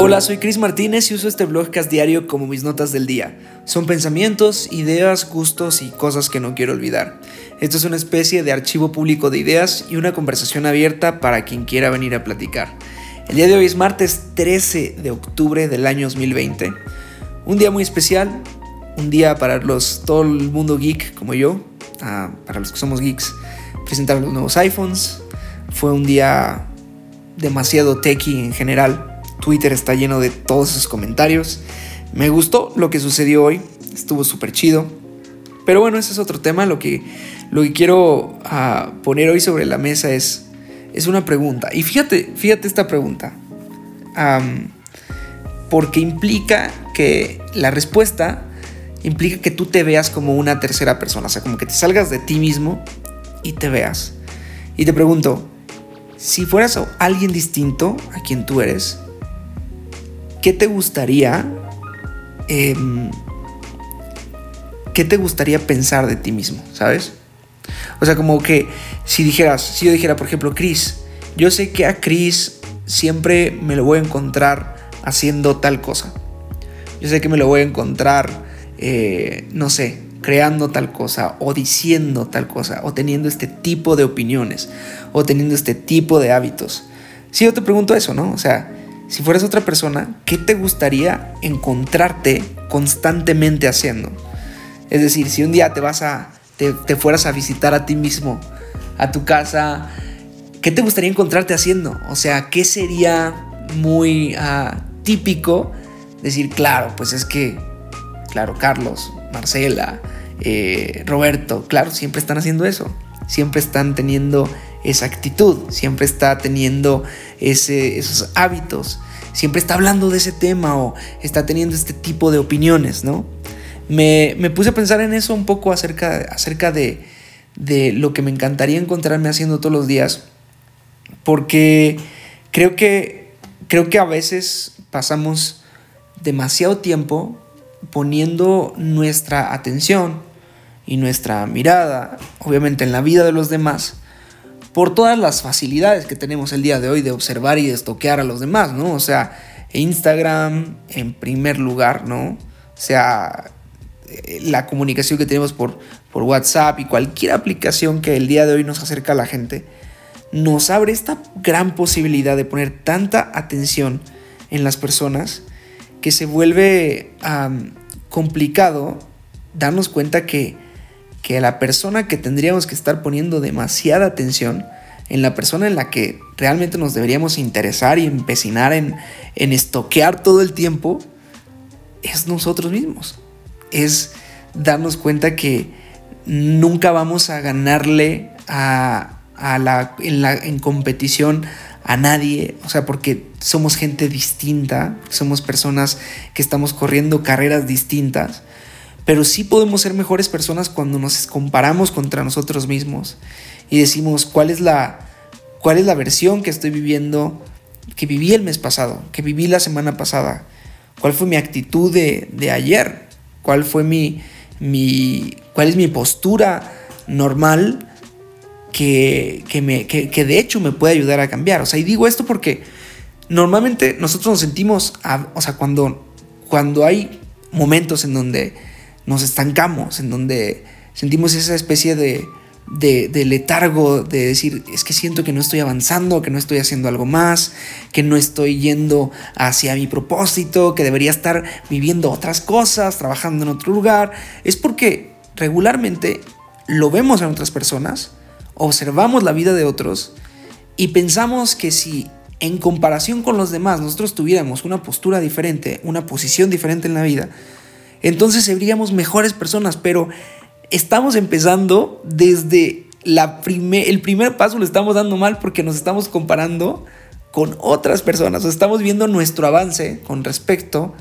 Hola, soy Chris Martínez y uso este blogcast diario como mis notas del día. Son pensamientos, ideas, gustos y cosas que no quiero olvidar. Esto es una especie de archivo público de ideas y una conversación abierta para quien quiera venir a platicar. El día de hoy es martes 13 de octubre del año 2020. Un día muy especial, un día para los, todo el mundo geek como yo, ah, para los que somos geeks, presentar los nuevos iPhones. Fue un día demasiado techy en general. Twitter está lleno de todos esos comentarios. Me gustó lo que sucedió hoy, estuvo súper chido. Pero bueno, ese es otro tema. Lo que, lo que quiero ah, poner hoy sobre la mesa es, es una pregunta. Y fíjate, fíjate esta pregunta. porque implica que la respuesta implica que tú te veas como una tercera persona. O sea, como que te salgas de ti mismo y te veas. Y te pregunto, si fueras alguien distinto a quien tú eres, ¿qué te gustaría? Em, ¿Qué te gustaría pensar de ti mismo? ¿Sabes? O sea, como que si dijeras, si yo dijera, por ejemplo, Chris, yo sé que a Chris siempre me lo voy a encontrar haciendo tal cosa. Yo sé que me lo voy a encontrar, eh, no sé, creando tal cosa o diciendo tal cosa o teniendo este tipo de opiniones o teniendo este tipo de hábitos. Si yo te pregunto eso, ¿no? O sea, si fueras otra persona, ¿qué te gustaría encontrarte constantemente haciendo? Es decir, si un día te vas a, te, fueras a visitar a ti mismo, a tu casa, ¿qué te gustaría encontrarte haciendo? O sea, ¿qué sería muy ah, típico decir, claro, pues es que, claro, Carlos, Marcela, eh, Roberto, claro, siempre están haciendo eso, siempre están teniendo esa actitud, siempre está teniendo ese, esos hábitos, siempre está hablando de ese tema o está teniendo este tipo de opiniones, ¿no? Me, puse a pensar en eso un poco acerca, acerca de, de lo que me encantaría encontrarme haciendo todos los días, porque creo que, creo que a veces pasamos demasiado tiempo poniendo nuestra atención y nuestra mirada, obviamente en la vida de los demás, por todas las facilidades que tenemos el día de hoy de observar y de estoquear a los demás, ¿no? O sea, Instagram en primer lugar, ¿no? O sea, eh, la comunicación que tenemos por, por WhatsApp y cualquier aplicación que el día de hoy nos acerca a la gente, nos abre esta gran posibilidad de poner tanta atención en las personas que se vuelve complicado darnos cuenta que, que la persona que tendríamos que estar poniendo demasiada atención, en la persona en la que realmente nos deberíamos interesar y empecinar en, en estoquear todo el tiempo, es nosotros mismos. Es darnos cuenta que nunca vamos a ganarle a, a la, en, la, en competición a nadie, o sea, porque somos gente distinta, somos personas que estamos corriendo carreras distintas, pero sí podemos ser mejores personas cuando nos comparamos contra nosotros mismos y decimos cuál es la, cuál es la versión que estoy viviendo, que viví el mes pasado, que viví la semana pasada, cuál fue mi actitud de, de ayer, cuál fue mi, mi, cuál es mi postura normal que, me, que, de hecho me puede ayudar a cambiar. O sea, y digo esto porque normalmente nosotros nos sentimos, o sea, cuando, cuando hay momentos en donde nos estancamos, en donde sentimos esa especie de, de, letargo, de decir, es que siento que no estoy avanzando, que no estoy haciendo algo más, que no estoy yendo hacia mi propósito, que debería estar viviendo otras cosas, trabajando en otro lugar, es porque regularmente lo vemos en otras personas observamos la vida de otros y pensamos que si en comparación con los demás nosotros tuviéramos una postura diferente, una posición diferente en la vida, entonces seríamos mejores personas, pero estamos empezando desde la el primer paso lo estamos dando mal porque nos estamos comparando con otras personas, estamos viendo nuestro avance con respecto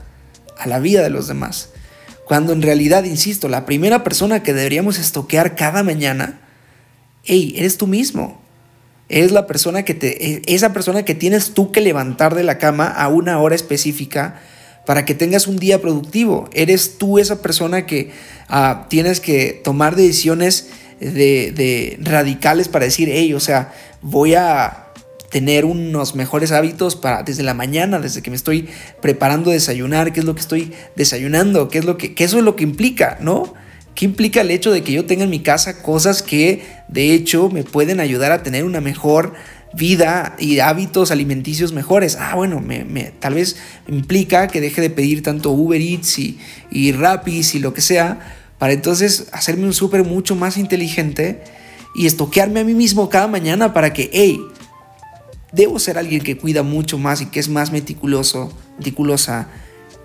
a la vida de los demás. Cuando en realidad, insisto, la primera persona que deberíamos estoquear cada mañana hey, eres tú mismo. Es la persona que te, esa persona que tienes tú que levantar de la cama a una hora específica para que tengas un día productivo. Eres tú esa persona que ah, tienes que tomar decisiones de, radicales para decir, hey, o sea, voy a, tener unos mejores hábitos para desde la mañana, desde que me estoy preparando a desayunar, qué es lo que estoy desayunando, qué es lo que, eso es lo que implica, ¿no? ¿Qué implica el hecho de que yo tenga en mi casa cosas que de hecho me pueden ayudar a tener una mejor vida y hábitos alimenticios mejores? Ah, bueno, tal vez implica que deje de pedir tanto Uber Eats y, y Rapis y lo que sea, para entonces hacerme un súper mucho más inteligente y estoquearme a mí mismo cada mañana para que, hey, debo ser alguien que cuida mucho más y que es más meticuloso, meticulosa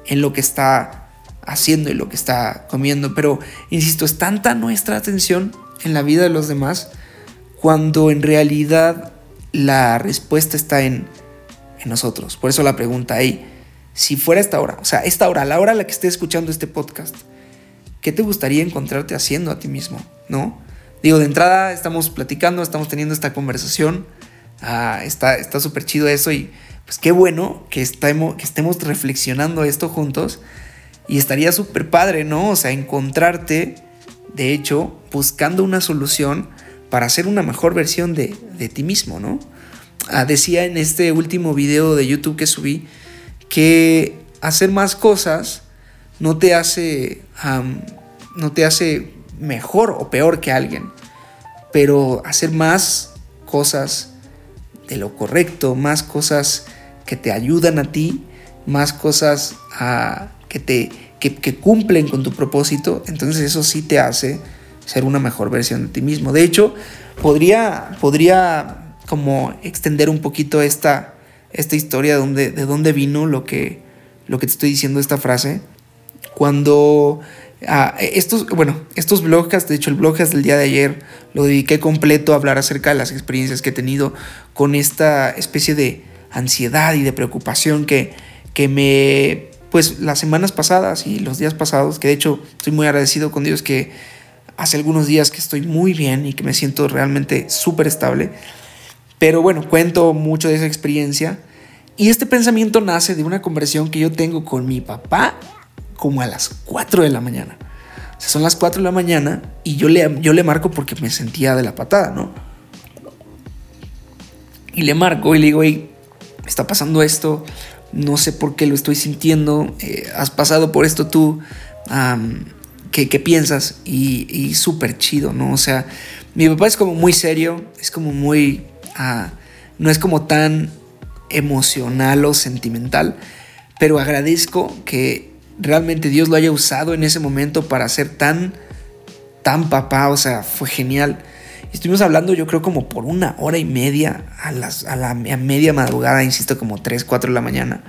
en lo que está haciendo y lo que está comiendo. Pero, insisto, es tanta nuestra atención en la vida de los demás cuando en realidad la respuesta está en, en nosotros. Por eso la pregunta, hey, si fuera esta hora, o sea, esta hora, la hora a la que estés escuchando este podcast, ¿qué te gustaría encontrarte haciendo a ti mismo? ¿No? Digo, de entrada estamos platicando, estamos teniendo esta conversación. Ah, está súper chido eso y pues qué bueno que, estemos, que estemos reflexionando esto juntos. Y estaría súper padre, ¿no? O sea, encontrarte, de hecho, buscando una solución para hacer una mejor versión de, ti mismo, ¿no? Ah, decía en este último video de YouTube que subí que hacer más cosas no te hace, no te hace mejor o peor que alguien, pero hacer más cosas de lo correcto, más cosas que te ayudan a ti, más cosas ah, que, te, que, cumplen con tu propósito, entonces eso sí te hace ser una mejor versión de ti mismo. De hecho, podría, podría como extender un poquito esta, esta historia de dónde, de dónde vino lo que, lo que te estoy diciendo esta frase. Cuando estos, bueno, estos blogcasts, de hecho el blogcast del día de ayer lo dediqué completo a hablar acerca de las experiencias que he tenido con esta especie de ansiedad y de preocupación que, que me, pues las semanas pasadas y los días pasados, que de hecho estoy muy agradecido con Dios que hace algunos días que estoy muy bien y que me siento realmente súper estable. Pero bueno, cuento mucho de esa experiencia. Y este pensamiento nace de una conversación que yo tengo con mi papá como a las 4 de la mañana. O sea, son las 4 de la mañana y yo le, yo le marco porque me sentía de la patada, ¿no? Y le marco y le digo, hey, está pasando esto, no sé por qué lo estoy sintiendo, eh, has pasado por esto tú, ¿qué, piensas? Y, y súper chido, ¿no? O sea, mi papá es como muy serio, es como muy... Ah, no es como tan emocional o sentimental, pero agradezco que realmente Dios lo haya usado en ese momento para ser tan, tan papá, o sea, fue genial. Estuvimos hablando yo creo como por una hora y media a, las, a la media madrugada, insisto, como 3, 4 de la mañana.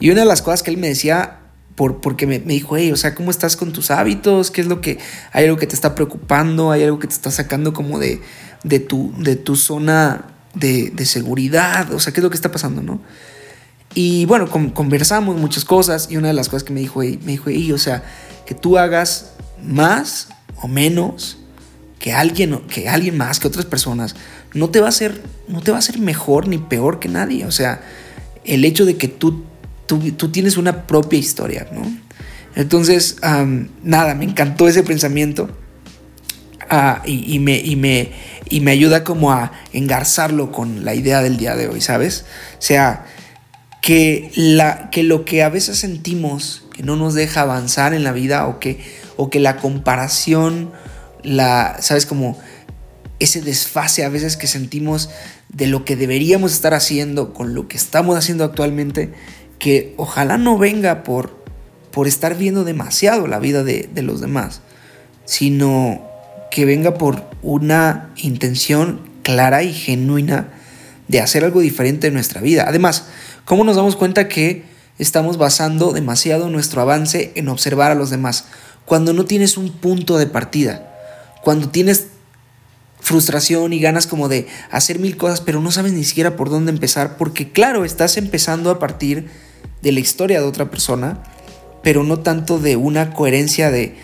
Y una de las cosas que él me decía, por, porque me, dijo, hey, o sea, ¿cómo estás con tus hábitos? ¿Qué es lo que, hay algo que te está preocupando? ¿Hay algo que te está sacando como de, de, tu, de tu zona de, de seguridad? O sea, ¿qué es lo que está pasando, no? Y bueno, conversamos muchas cosas y una de las cosas que me dijo, me dijo, o sea, que tú hagas más o menos que alguien, que alguien más, que otras personas, no te va a hacer, no te va a mejor ni peor que nadie. O sea, el hecho de que tú, tú, tienes una propia historia, ¿no? Entonces, nada, me encantó ese pensamiento ah, y, me, y, me, y me ayuda como a engarzarlo con la idea del día de hoy, ¿sabes? O sea, que, la, que lo que a veces sentimos que no nos deja avanzar en la vida o que, o que la comparación, la, ¿sabes? Como ese desfase a veces que sentimos de lo que deberíamos estar haciendo con lo que estamos haciendo actualmente, que ojalá no venga por, por estar viendo demasiado la vida de, de los demás, sino que venga por una intención clara y genuina de hacer algo diferente en nuestra vida. Además, ¿Cómo nos damos cuenta que estamos basando demasiado nuestro avance en observar a los demás? Cuando no tienes un punto de partida, cuando tienes frustración y ganas como de hacer mil cosas, pero no sabes ni siquiera por dónde empezar, porque claro, estás empezando a partir de la historia de otra persona, pero no tanto de una coherencia de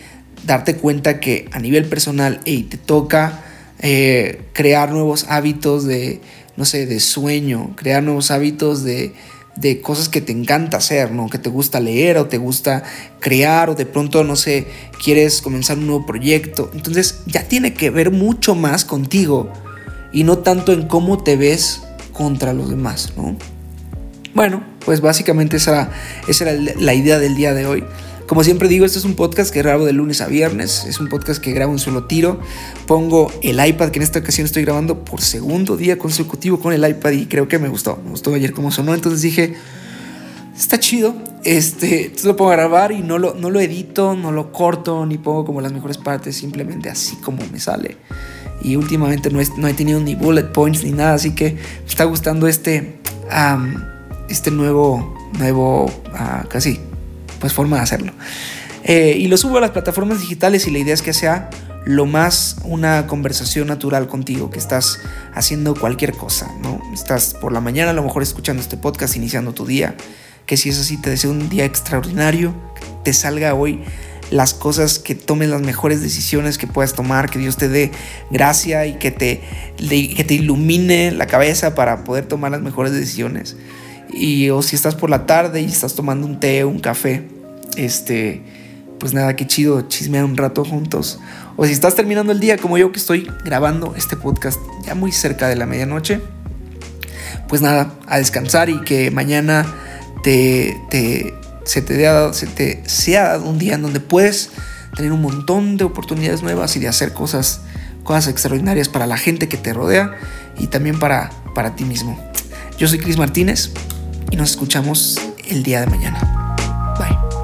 darte cuenta que a nivel personal, hey, te toca eh, crear nuevos hábitos de no sé, de sueño, crear nuevos hábitos de, de cosas que te encanta hacer, ¿no? Que te gusta leer o te gusta crear o de pronto, no sé, quieres comenzar un nuevo proyecto. Entonces ya tiene que ver mucho más contigo y no tanto en cómo te ves contra los demás, ¿no? Bueno, pues básicamente esa, esa era la idea del día de hoy. Como siempre digo, este es un podcast que grabo de lunes a viernes, es un podcast que grabo un solo tiro. Pongo el iPad, que en esta ocasión estoy grabando por segundo día consecutivo con el iPad y creo que me gustó, me gustó ayer cómo sonó, entonces dije, está chido, este, lo pongo a grabar y no lo, no lo edito, no lo corto, ni pongo como las mejores partes, simplemente así como me sale. Y últimamente no he, tenido ni bullet points ni nada, así que me está gustando este, este nuevo, nuevo, uh, casi pues forma de hacerlo. Eh, y lo subo a las plataformas digitales y la idea es que sea lo más una conversación natural contigo, que estás haciendo cualquier cosa, ¿no? Estás por la mañana a lo mejor escuchando este podcast, iniciando tu día, que si es así te deseo un día extraordinario, que te salga hoy las cosas, que tomes las mejores decisiones que puedas tomar, que Dios te dé gracia y que te, que te ilumine la cabeza para poder tomar las mejores decisiones. Y o si estás por la tarde y estás tomando un té un café, este, pues nada, qué chido chismear un rato juntos. O si estás terminando el día como yo que estoy grabando este podcast ya muy cerca de la medianoche, pues nada, a descansar y que mañana te, te, se, te se te sea un día en donde puedes tener un montón de oportunidades nuevas y de hacer cosas, cosas extraordinarias para la gente que te rodea y también para, para ti mismo. Yo soy Cris Martínez y nos escuchamos el día de mañana. Bye.